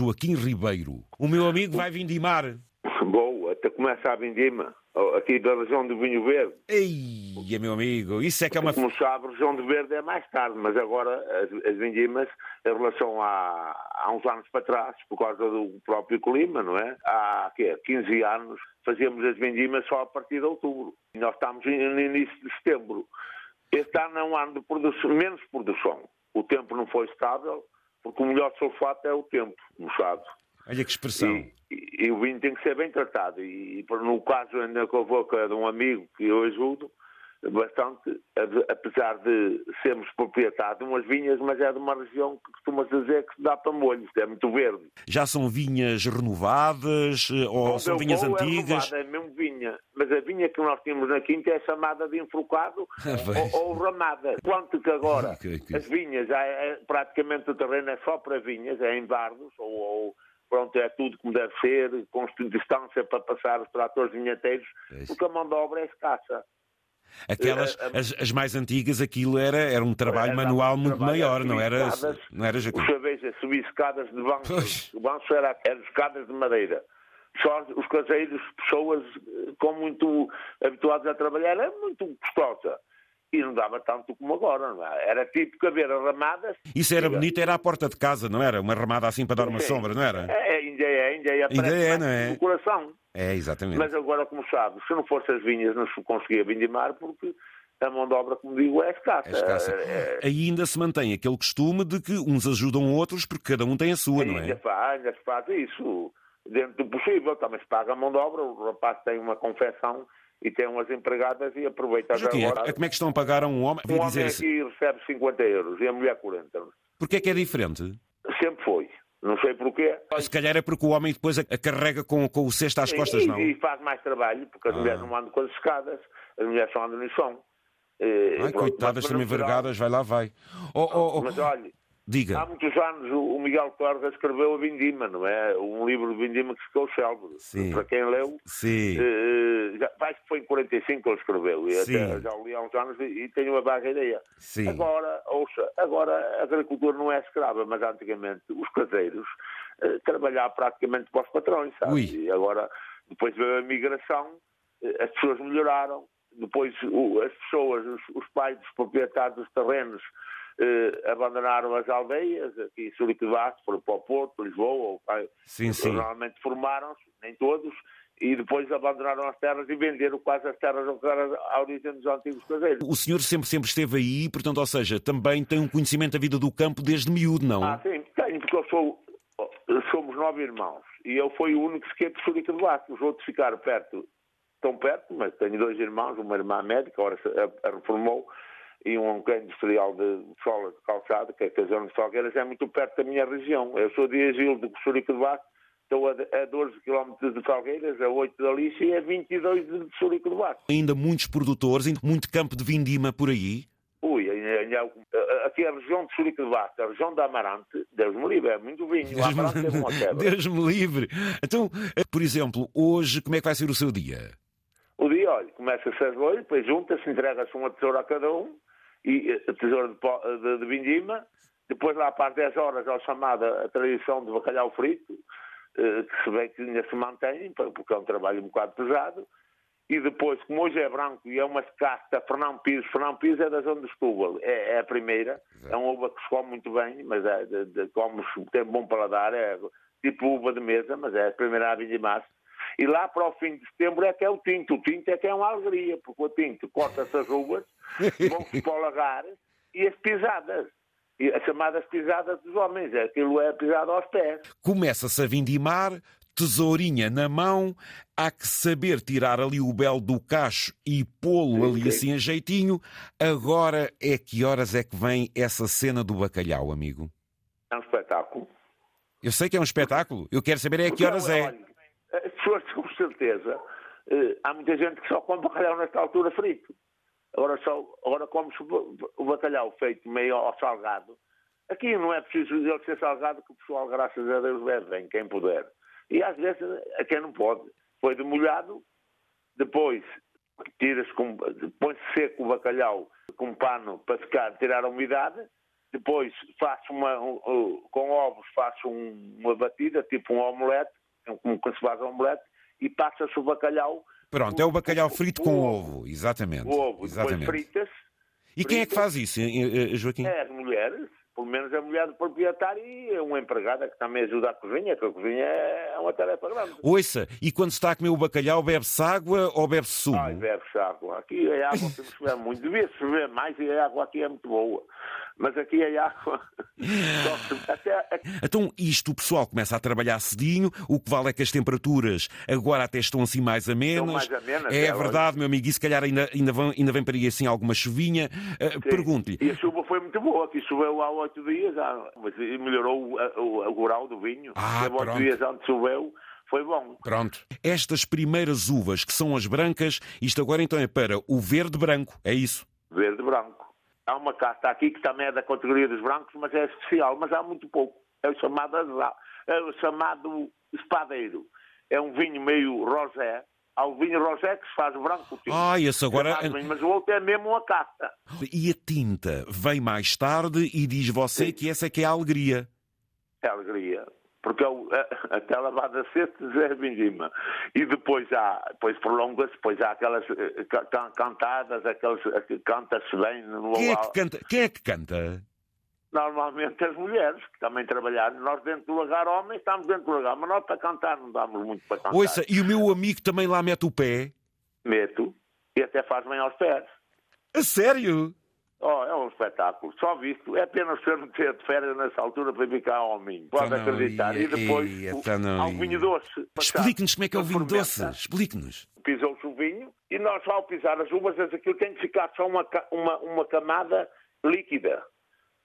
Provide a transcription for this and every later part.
Joaquim Ribeiro. O meu amigo vai vindimar. Boa, até começa a vindima. Aqui da região do Vinho Verde. Ei, meu amigo, isso é que é uma... Como sabe, a região do Verde é mais tarde, mas agora as, as vindimas, em relação a, há uns anos para trás, por causa do próprio clima, não é? Há quê, 15 anos fazíamos as vindimas só a partir de outubro. E nós estamos no início de setembro. Este ano é um ano de produção, menos produção. O tempo não foi estável, porque o melhor sulfato é o tempo, sabe. Olha que expressão. E, e, e, o vinho tem que ser bem tratado. E, e no caso ainda que eu vou de um amigo que eu ajudo, bastante, apesar de sermos proprietários de umas vinhas, mas é de uma região que costuma dizer que se dá para molhos, é muito verde. Já são vinhas renovadas eh, ou Onde são vinhas é antigas? É, é mesmo vinha, mas a vinha que nós temos na quinta é chamada de enforcado ou, ou, ramada. Quanto que agora as vinhas, é, é, praticamente o terreno é só para vinhas, é em bardos ou, ou pronto, é tudo como deve ser, com distância para passar os tratores vinheteiros, é porque a mão de obra é escassa. Aquelas, eh, as, as, mais antigas, aquilo era, era um trabalho era manual muito trabalho, maior, não era, não era Jacob? Você veja, subir escadas de banco, o banco era, era escadas de madeira. Só os caseiros, pessoas eh, com muito habituados a trabalhar, era muito custosa e não dava tanto como agora. Não é? Era típico haver ramadas. Isso era bonito, era à porta de casa, não era? Uma ramada assim para dar uma Sim. sombra, não era? É, ainda é, ainda é. Ainda é, não é? No coração. É, exatamente. Mas agora, como sabe, se não fosse as vinhas, não se conseguia vindimar, porque a mão de obra, como digo, é escassa. É escassa. É... Ainda se mantém aquele costume de que uns ajudam outros porque cada um tem a sua, ainda não é? Faz, ainda se faz isso. Dentro do possível, também se paga a mão de obra, o rapaz tem uma confecção e tem umas empregadas e aproveita Mas, agora. Como é que estão a pagar a um homem? Um homem assim. aqui recebe 50 euros e a mulher 40. Porquê é que é diferente? Sempre foi. Não sei porquê. Se calhar é porque o homem depois a carrega com, com o cesto às costas, e, não? E faz mais trabalho, porque as ah. mulheres não andam com as escadas, as mulheres só andam no chão. Ai, coitadas, também vergadas, vai lá, vai. Oh, oh, oh. Mas olha, Diga. Há muitos anos o Miguel Torga escreveu a Vindima, não é? Um livro de Vindima que ficou célebre. Sim. Para quem leu, Sim. Uh, já, acho que foi em 45 que ele escreveu. E Sim. até já o li há uns anos e, e tenho uma vaga ideia. Sim. Agora, ouça, agora a agricultura não é escrava, mas antigamente os caseiros uh, trabalhavam praticamente para os patrões, sabe? Ui. E agora, depois veio a migração, as pessoas melhoraram, depois o, as pessoas, os, os pais dos proprietários dos terrenos, eh, abandonaram as aldeias, aqui em Suriquevaste, foram para o Porto, Lisboa, sim, sim. normalmente formaram-se, nem todos, e depois abandonaram as terras e venderam quase as terras à origem dos antigos caseiros. O senhor sempre, sempre esteve aí, portanto, ou seja, também tem um conhecimento da vida do campo desde miúdo, não? Ah, sim, tenho, porque eu sou, somos nove irmãos, e eu fui o único que fiquei por Suriquevaste, os outros ficaram perto, estão perto, mas tenho dois irmãos, uma irmã médica, agora a reformou, e um engenho industrial de sola de calçado, que é a zona de Salgueiras, é muito perto da minha região. Eu sou de Agil, de Costurico de Baixo, estou a 12 km de Salgueiras, a 8 da Lixa e a 22 de Costurico de Baixo. Ainda muitos produtores, muito campo de vindima por aí? Ui, aqui a região de Surico de Baixo, a região da Amarante, Deus me livre, é muito vinho. Deus, me... Deus me livre. Então, por exemplo, hoje, como é que vai ser o seu dia? O dia, olha, começa-se às oito, depois junta-se, entrega-se uma tesoura a cada um, e a tesoura de, de, de vindima, depois lá para as 10 horas é chamada a tradição de bacalhau frito, eh, que se vê que ainda se mantém, porque é um trabalho um bocado pesado, e depois, como hoje é branco e é uma casta Fernão Pires, Fernão Pires é da zona de Setúbal, é, é, a primeira, Exato. é uma uva que se come muito bem, mas é, de, de, tem bom paladar, é tipo uva de mesa, mas é a primeira a vindimar e lá para o fim de setembro é que é o tinto. O tinto é que é uma alegria, porque o tinto corta-se as uvas, vão-se para o lagar e as pisadas. E as chamadas pisadas dos homens. Aquilo é pisado aos pés. Começa-se a vindimar, tesourinha na mão, há que saber tirar ali o belo do cacho e pô-lo ali assim a jeitinho. Agora é que horas é que vem essa cena do bacalhau, amigo? É um espetáculo. Eu sei que é um espetáculo. Eu quero saber é a que horas é. Olha, as pessoas, com certeza, eh, há muita gente que só come bacalhau nesta altura frito. Agora, só, agora come-se o bacalhau feito meio ao salgado. Aqui não é preciso ele ser salgado, que o pessoal, graças a Deus, bebe bem, quem puder. E às vezes, a quem não pode. Foi demolhado, depois tira-se, põe-se seco o bacalhau com um pano para ficar, tirar a umidade, depois faço uma, um, um, com ovos faço um, uma batida, tipo um omelete, como que se faz omelete, e passa-se o bacalhau. Pronto, é o bacalhau frito com ovo, exatamente. O ovo, exatamente. depois. E quem é que faz isso, eh, eh, Joaquim? É as mulheres, pelo menos a mulher do proprietário e uma empregada que também ajuda a cozinha, que a cozinha é uma tarefa grande. Ouça, e quando se está a comer o bacalhau, bebe-se água ou bebe-se sumo? Ai, bebe-se água. Aqui a água temos que beber muito. Devia-se beber mais e a água aqui é muito boa. Mas aqui a água. Até... Então, isto o pessoal começa a trabalhar cedinho, o que vale é que as temperaturas agora até estão assim mais amenas. mais amenas, é, é, verdade, meu amigo, e se calhar ainda, ainda, vão, ainda vem para aí assim alguma chuvinha. Uh, Pergunto-lhe. E a chuva foi muito boa, aqui choveu há oito dias, mas melhorou o, o, o grau do vinho. Ah, Teve oito dias antes choveu. Foi bom. Pronto. Estas primeiras uvas, que são as brancas, isto agora então é para o verde-branco, é isso? Verde-branco. Há uma casta aqui que também é da categoria dos brancos, mas é especial, mas há muito pouco. É o chamado, é o chamado espadeiro. É um vinho meio rosé. Há o vinho rosé que se faz branco. Tipo. Ah, esse agora... Vinho, mas o outro é mesmo uma casta. E a tinta vem mais tarde e diz você Sim. que essa é que é a alegria. É a alegria porque até a lavada cestas é vindima. E depois há, depois prolonga-se, depois há aquelas eh, cantadas, aquelas canta-se bem no quem é, que canta? Quem é que canta? Normalmente as mulheres, que também trabalham. Nós dentro do lagar, homens, estamos dentro do lagar, mas nós para cantar não damos muito para cantar. Ouça, e o meu amigo também lá mete o pé? Meto, e até faz bem aos pés. A sério? Oh, é um espetáculo. Só visto. É apenas ser não ter de férias nessa altura para ficar ao. Pode então acreditar. Ia, e depois ia, então o, ao vinho doce. Explique-nos como é que é o vinho doce. Explique-nos. Pisou-se o vinho e nós, ao pisar as uvas, aquilo tem que ficar só uma, uma, uma camada líquida.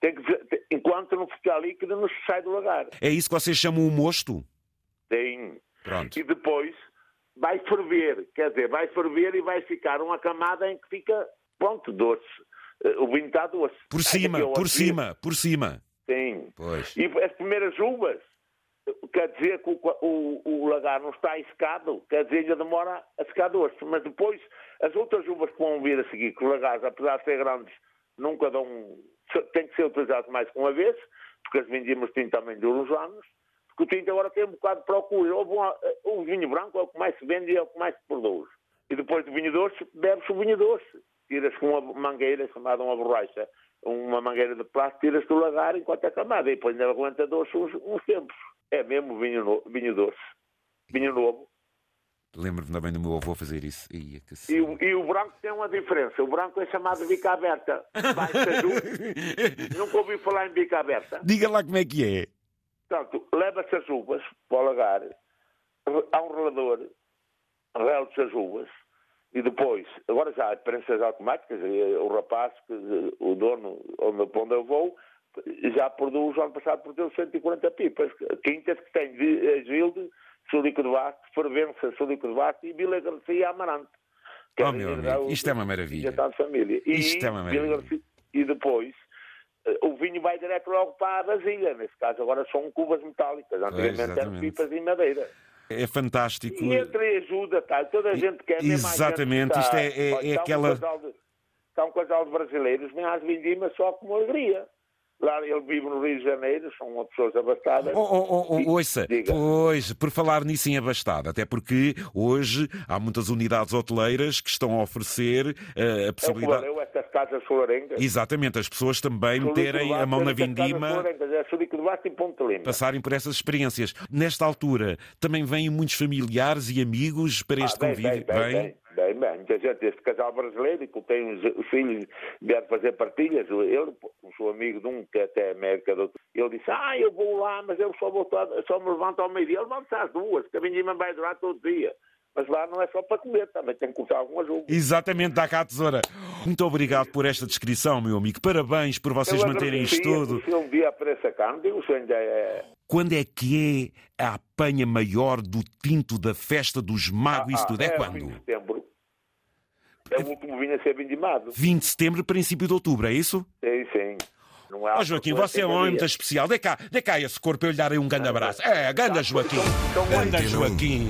Tem que, enquanto não ficar líquida, não se sai do lagar. É isso que vocês chamam o mosto? Sim. Pronto. E depois vai ferver. Quer dizer, vai ferver e vai ficar uma camada em que fica, pronto, doce. Eh, o vinho está doce. Por cima, por cima, por cima. Sim. Pois. E as primeiras uvas, quer dizer que o, o, o lagar não está secado, quer dizer que demora a secar doce. Mas depois, as outras uvas que vão vir a seguir, que os lagares, apesar de ser grandes, nunca dão. têm que ser utilizados mais que uma vez, porque as vindimas têm também duram uns anos. Porque o tinto agora tem um bocado de procura. Eh, o vinho branco é o que mais se vende e é o que mais se produz. E depois do vinho doce, bebe-se o vinho doce tiras com uma mangueira chamada uma borracha, uma mangueira de plástico, tiras do lagar enquanto é camada e depois ainda aguenta doce uns, uns tempos. É mesmo vinho, no, vinho doce. Vinho novo. Lembro-me também do meu avô fazer isso. Ia, e, o, e, o, branco tem uma diferença. O branco é chamado de bica aberta. Nunca ouvi falar em bica aberta. Diga lá como é que é. Portanto, leva-se as uvas para o lagar, há um relador, rela-se as uvas, e depois, agora já há prensas automáticas, o rapaz, o dono onde, onde eu vou, já produz, ano passado produziu 140 pipas, quintas que tem de agilde, Sulico de Basto, Fervença, Sulico de Basto e Vila Garcia Amarante. Oh, meu amigo, isto é uma maravilha. De família. E, isto é uma maravilha. e depois, eh, o vinho vai direto logo para a vasilha. Nesse caso, agora são cubas metálicas. Antigamente eram pipas em madeira. É fantástico. E entre ajuda, tá? toda a gente quer Exatamente, isto é, é, é aquela. está um casal de brasileiros, vem às vindimas só com alegria. Lá ele vive no Rio de Janeiro, são pessoas abastadas. Oh, oh, oh, ouça, pois, por falar nisso em abastada, até porque hoje há muitas unidades hoteleiras que estão a oferecer uh, a possibilidade. É estas casas solarengas. Exatamente, as pessoas também meterem a mão na vindima. É passarem por essas experiências. Nesta altura, também vêm muitos familiares e amigos para este ah, bem, convívio. Bem, bem, bem. Muita gente, este casal brasileiro que tem os, os filhos vieram fazer partilhas, ele, o seu amigo de um que até é América, ele disse, ah, eu vou lá, mas eu só, vou, só me levanto ao meio-dia, ele levanta às duas, que a vindima vai durar todo dia. Mas lá não é só para comer, também tem que cortar algumas uvas. Exatamente, dá cá a tesoura. Muito obrigado por esta descrição, meu amigo. Parabéns por vocês eu manterem isto tudo. Se um dia apareça cá, não digo se ainda é... Quando é que é a apanha maior do tinto da festa dos magos? Ah, isso tudo é, é quando? Em setembro. É o último vinho a ser vindimado. 20 de setembro, princípio de outubro, é isso? Sim, sim. Não há oh, Joaquim, você é um homem muito especial. Dê cá, dê cá esse corpo para eu lhe dar um grande abraço. É, ganda Joaquim. Ganda Joaquim.